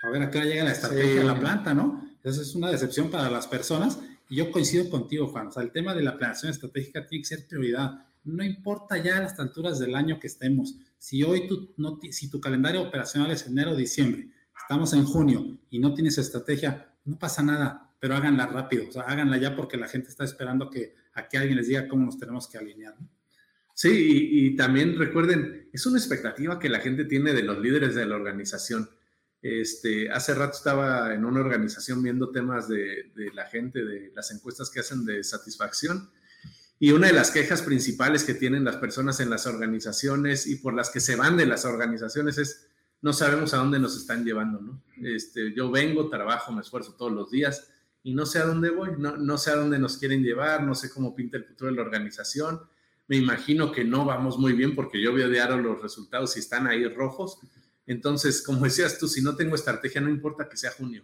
a ver, acá llega la estrategia en la planta, ¿no? Entonces es una decepción para las personas. Y yo coincido contigo, Juan. O sea, el tema de la planeación estratégica tiene que ser prioridad. No importa ya a las alturas del año que estemos. Si hoy tú, no, si tu calendario operacional es enero o diciembre, estamos en junio y no tienes estrategia, no pasa nada, pero háganla rápido. O sea, háganla ya porque la gente está esperando que, a que alguien les diga cómo nos tenemos que alinear. ¿no? Sí, y, también recuerden, es una expectativa que la gente tiene de los líderes de la organización. Este, hace rato estaba en una organización viendo temas de, de, la gente, de las encuestas que hacen de satisfacción. Y una de las quejas principales que tienen las personas en las organizaciones y por las que se van de las organizaciones es no sabemos a dónde nos están llevando, ¿no? Este, yo vengo, trabajo, me esfuerzo todos los días y no sé a dónde voy, no, no sé a dónde nos quieren llevar, no sé cómo pinta el futuro de la organización. Me imagino que no vamos muy bien porque yo veo diario los resultados y están ahí rojos. Entonces, como decías tú, si no tengo estrategia, no importa que sea junio.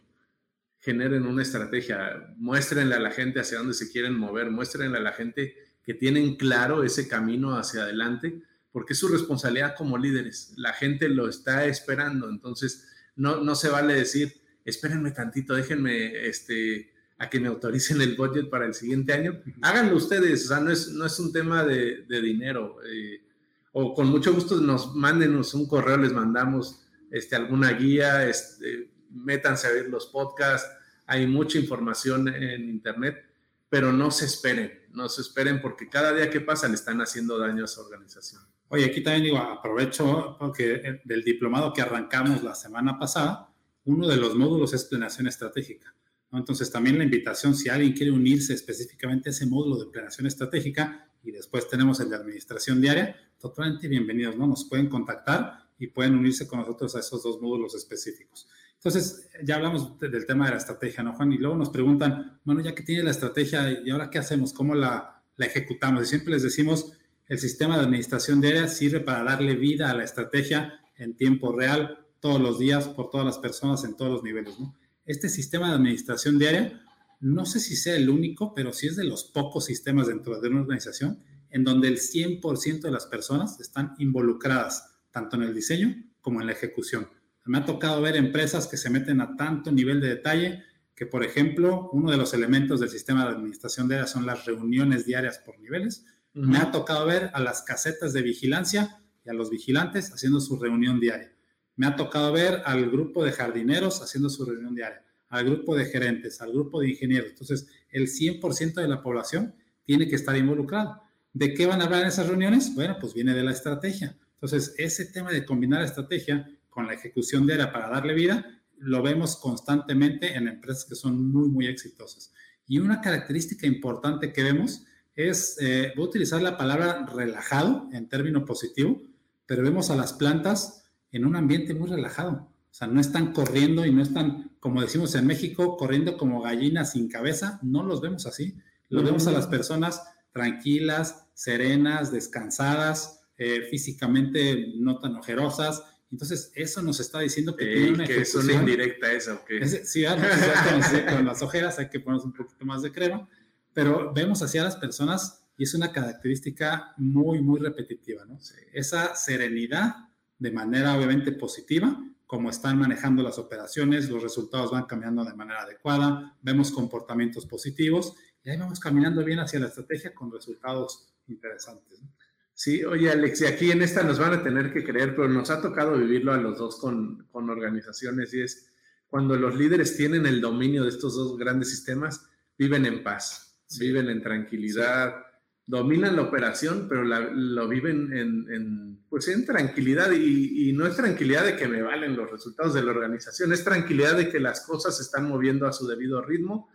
Generen una estrategia, muéstrenle a la gente hacia dónde se quieren mover, muéstrenle a la gente que tienen claro ese camino hacia adelante porque es su responsabilidad como líderes. La gente lo está esperando, entonces no, no se vale decir, espérenme tantito, déjenme este, a que me autoricen el budget para el siguiente año. Háganlo ustedes, o sea, no es, no es un tema de, dinero. Eh, o con mucho gusto nos mándenos un correo, les mandamos este, alguna guía, este, métanse a ver los podcasts, hay mucha información en internet, pero no se esperen, no se esperen porque cada día que pasa le están haciendo daño a su organización. Oye, aquí también digo, aprovecho porque eh, del diplomado que arrancamos la semana pasada, uno de los módulos es planeación estratégica. Entonces, también la invitación, si alguien quiere unirse específicamente a ese módulo de planeación estratégica, y después tenemos el de administración diaria, totalmente bienvenidos, ¿no? Nos pueden contactar y pueden unirse con nosotros a esos dos módulos específicos. Entonces, ya hablamos del tema de la estrategia, ¿no, Juan? Y luego nos preguntan, bueno, ya que tiene la estrategia, ¿y ahora qué hacemos? ¿Cómo la, la ejecutamos? Y siempre les decimos, el sistema de administración diaria sirve para darle vida a la estrategia en tiempo real, todos los días, por todas las personas en todos los niveles. Este sistema de administración diaria, no sé si sea el único, pero sí es de los pocos sistemas dentro de una organización en donde el 100% de las personas están involucradas, tanto en el diseño como en la ejecución. Me ha tocado ver empresas que se meten a tanto nivel de detalle que, por ejemplo, uno de los elementos del sistema de administración diaria son las reuniones diarias por niveles, me ha tocado ver a las casetas de vigilancia y a los vigilantes haciendo su reunión diaria. Me ha tocado ver al grupo de jardineros haciendo su reunión diaria, al grupo de gerentes, al grupo de ingenieros. Entonces, el 100% de la población tiene que estar involucrado. ¿De qué van a hablar en esas reuniones? Bueno, pues viene de la estrategia. Entonces, ese tema de combinar la estrategia con la ejecución diaria para darle vida, lo vemos constantemente en empresas que son muy, muy exitosas. Y una característica importante que vemos es, eh, voy a utilizar la palabra relajado en término positivo, pero vemos a las plantas en un ambiente muy relajado. O sea, no están corriendo y no están, como decimos en México, corriendo como gallinas sin cabeza. No los vemos así. Los vemos a las personas tranquilas, serenas, descansadas, eh, físicamente no tan ojerosas. Entonces, eso nos está diciendo que tiene una que es una indirecta esa, ¿o sí, ah, con las ojeras hay que ponerse un poquito más de crema pero vemos hacia las personas y es una característica muy, muy repetitiva, ¿no? Esa serenidad de manera obviamente positiva, como están manejando las operaciones, los resultados van cambiando de manera adecuada, vemos comportamientos positivos y ahí vamos caminando bien hacia la estrategia con resultados interesantes. Sí, oye Alex, y aquí en esta nos van a tener que creer, pero nos ha tocado vivirlo a los dos con, con organizaciones y es cuando los líderes tienen el dominio de estos dos grandes sistemas, viven en paz viven en tranquilidad, dominan la operación, pero lo viven en, pues en tranquilidad y, no es tranquilidad de que me valen los resultados de la organización, es tranquilidad de que las cosas se están moviendo a su debido ritmo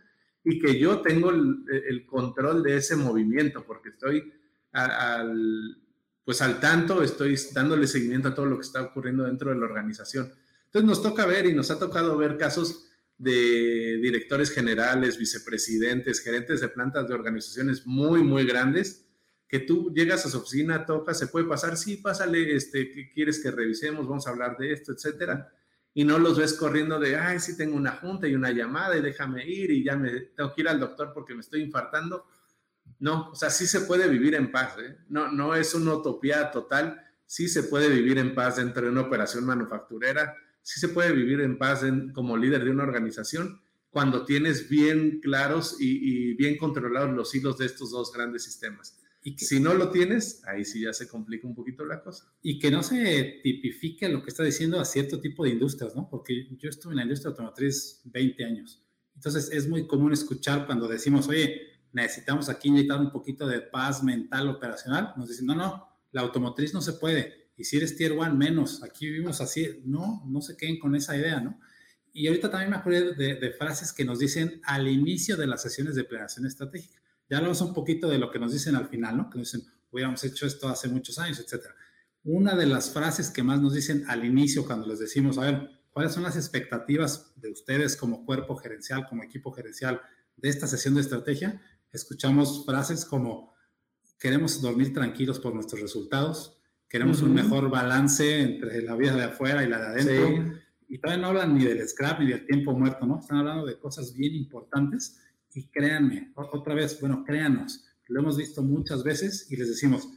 y que yo tengo el, control de ese movimiento porque estoy al, pues al tanto, estoy dándole seguimiento a todo lo que está ocurriendo dentro de la organización. Entonces nos toca ver y nos ha tocado ver casos de directores generales, vicepresidentes, gerentes de plantas de organizaciones muy, muy grandes, que tú llegas a su oficina, tocas, se puede pasar, sí, pásale, este, ¿qué quieres que revisemos? Vamos a hablar de esto, etcétera. Y no los ves corriendo de, ay, sí tengo una junta y una llamada y déjame ir y ya me tengo que ir al doctor porque me estoy infartando. No, o sea, sí se puede vivir en paz, ¿eh? no, no es una utopía total, sí se puede vivir en paz dentro de una operación manufacturera, sí se puede vivir en paz como líder de una organización cuando tienes bien claros y, bien controlados los hilos de estos dos grandes sistemas. Y si no lo tienes, ahí sí ya se complica un poquito la cosa. Y que no se tipifique lo que está diciendo a cierto tipo de industrias, ¿no? Porque yo estuve en la industria automotriz 20 años. Entonces es muy común escuchar cuando decimos, oye, necesitamos aquí inyectar un poquito de paz mental operacional, nos dicen, no, no, la automotriz no se puede. Y si eres tier one, menos. Aquí vivimos así. No, no se queden con esa idea, ¿no? Y ahorita también me acuerdo de, frases que nos dicen al inicio de las sesiones de planeación estratégica. Ya hablamos un poquito de lo que nos dicen al final, ¿no? Que nos dicen, hubiéramos hecho esto hace muchos años, etcétera. Una de las frases que más nos dicen al inicio cuando les decimos, a ver, ¿cuáles son las expectativas de ustedes como cuerpo gerencial, como equipo gerencial de esta sesión de estrategia? escuchamos frases como queremos dormir tranquilos por nuestros resultados, queremos un mejor balance entre la vida de afuera y la de adentro. Y todavía no hablan ni del scrap ni del tiempo muerto, ¿no? Están hablando de cosas bien importantes y créanme, otra vez, bueno, créanos, lo hemos visto muchas veces y les decimos,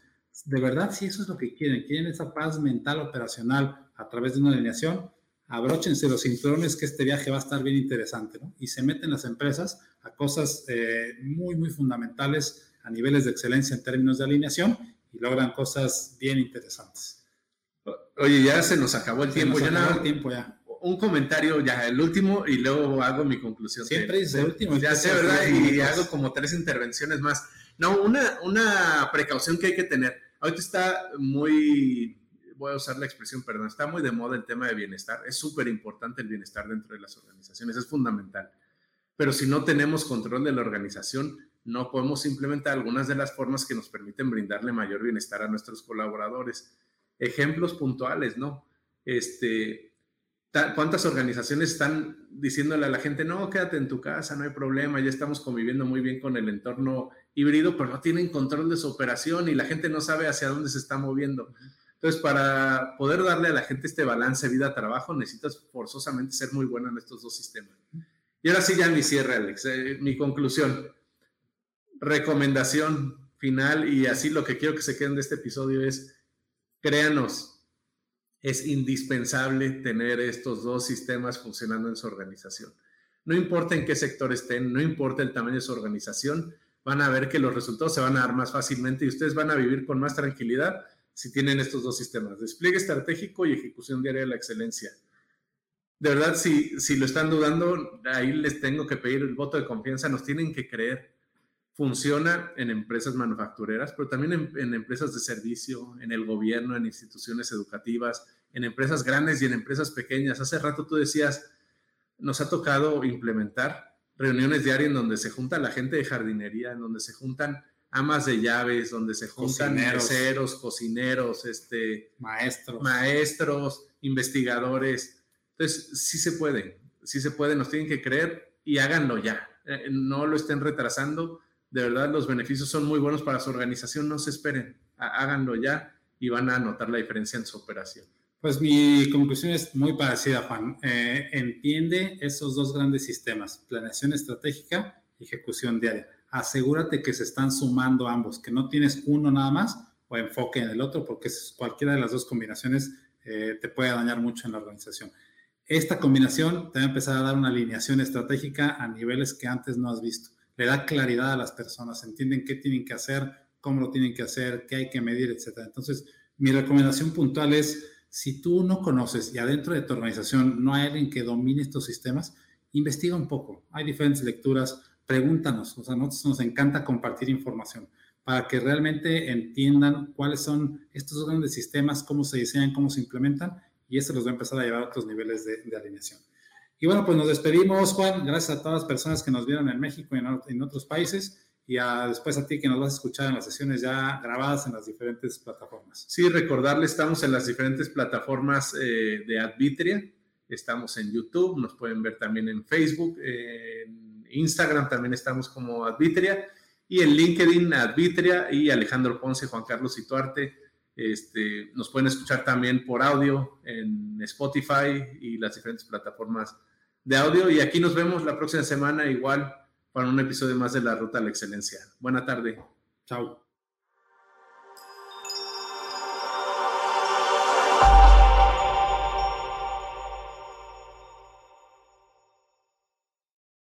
de verdad, si eso es lo que quieren, quieren esa paz mental operacional a través de una alineación, abróchense los cinturones que este viaje va a estar bien interesante, ¿no? Y se meten las empresas a cosas eh, muy, muy fundamentales a niveles de excelencia en términos de alineación y logran cosas bien interesantes. Oye, ya se nos acabó el tiempo. ya acabó el tiempo ya. Un comentario ya, el último, y luego hago mi conclusión. Siempre es el último. Ya sé, ¿verdad? Y hago como tres intervenciones más. No, una, una precaución que hay que tener. Ahorita está muy voy a usar la expresión, perdón, está muy de moda el tema de bienestar. Es súper importante el bienestar dentro de las organizaciones, es fundamental. Pero si no tenemos control de la organización, no podemos implementar algunas de las formas que nos permiten brindarle mayor bienestar a nuestros colaboradores. Ejemplos puntuales, ¿no? Este, ¿Cuántas organizaciones están diciéndole a la gente, no, quédate en tu casa, no hay problema, ya estamos conviviendo muy bien con el entorno híbrido, pero no tienen control de su operación y la gente no sabe hacia dónde se está moviendo? Entonces, para poder darle a la gente este balance vida-trabajo, necesitas forzosamente ser muy bueno en estos dos sistemas. Y ahora sí, ya mi cierre, Alex. Eh, mi conclusión. Recomendación final y así lo que quiero que se queden de este episodio es, créanos, es indispensable tener estos dos sistemas funcionando en su organización. No importa en qué sector estén, no importa el tamaño de su organización, van a ver que los resultados se van a dar más fácilmente y ustedes van a vivir con más tranquilidad si tienen estos dos sistemas, despliegue estratégico y ejecución diaria de la excelencia. De verdad, si, si lo están dudando, ahí les tengo que pedir el voto de confianza, nos tienen que creer. Funciona en empresas manufactureras, pero también en, en empresas de servicio, en el gobierno, en instituciones educativas, en empresas grandes y en empresas pequeñas. Hace rato tú decías, nos ha tocado implementar reuniones diarias en donde se junta la gente de jardinería, en donde se juntan amas de llaves, donde se juntan cocineros, cocineros, este, maestros. maestros, investigadores. Entonces, sí se puede, sí se puede, nos tienen que creer y háganlo ya. Eh, no lo estén retrasando. De verdad, los beneficios son muy buenos para su organización. No se esperen, háganlo ya y van a notar la diferencia en su operación. Pues mi conclusión es muy parecida, Juan. Eh, entiende esos dos grandes sistemas, planeación estratégica y ejecución diaria asegúrate que se están sumando ambos, que no tienes uno nada más o enfoque en el otro, porque cualquiera de las dos combinaciones eh, te puede dañar mucho en la organización. Esta combinación te va a empezar a dar una alineación estratégica a niveles que antes no has visto. Le da claridad a las personas, entienden qué tienen que hacer, cómo lo tienen que hacer, qué hay que medir, etc. Entonces, mi recomendación puntual es, si tú no conoces y adentro de tu organización no hay alguien que domine estos sistemas, investiga un poco. Hay diferentes lecturas, pregúntanos, o sea, nosotros nos encanta compartir información para que realmente entiendan cuáles son estos grandes sistemas, cómo se diseñan, cómo se implementan, y esto los va a empezar a llevar a otros niveles de, alineación. Y bueno, pues nos despedimos, Juan. Gracias a todas las personas que nos vieron en México y en, otros países. Y después a ti que nos vas a escuchar en las sesiones ya grabadas en las diferentes plataformas. Sí, recordarle, estamos en las diferentes plataformas eh, de Advitria. Estamos en YouTube, nos pueden ver también en Facebook, en Instagram también estamos como Advitria y en LinkedIn Advitria y Alejandro Ponce, Juan Carlos Ituarte. Este, nos pueden escuchar también por audio en Spotify y las diferentes plataformas de audio. Y aquí nos vemos la próxima semana igual para un episodio más de la Ruta a la Excelencia. Buena tarde. Chao.